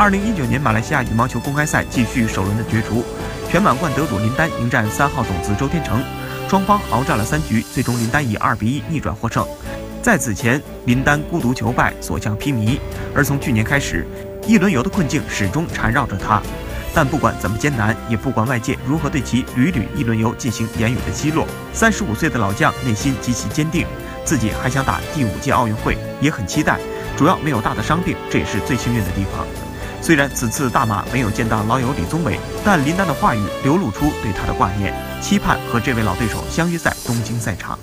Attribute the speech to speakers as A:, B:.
A: 二零一九年马来西亚羽毛球公开赛继续首轮的角逐，全满贯得主林丹迎战三号种子周天成，双方鏖战了三局，最终林丹以二比一逆转获胜。在此前，林丹孤独求败，所向披靡。而从去年开始，一轮游的困境始终缠绕着他。但不管怎么艰难，也不管外界如何对其屡屡一轮游进行言语的奚落，三十五岁的老将内心极其坚定，自己还想打第五届奥运会，也很期待。主要没有大的伤病，这也是最幸运的地方。虽然此次大马没有见到老友李宗伟，但林丹的话语流露出对他的挂念，期盼和这位老对手相约在东京赛场。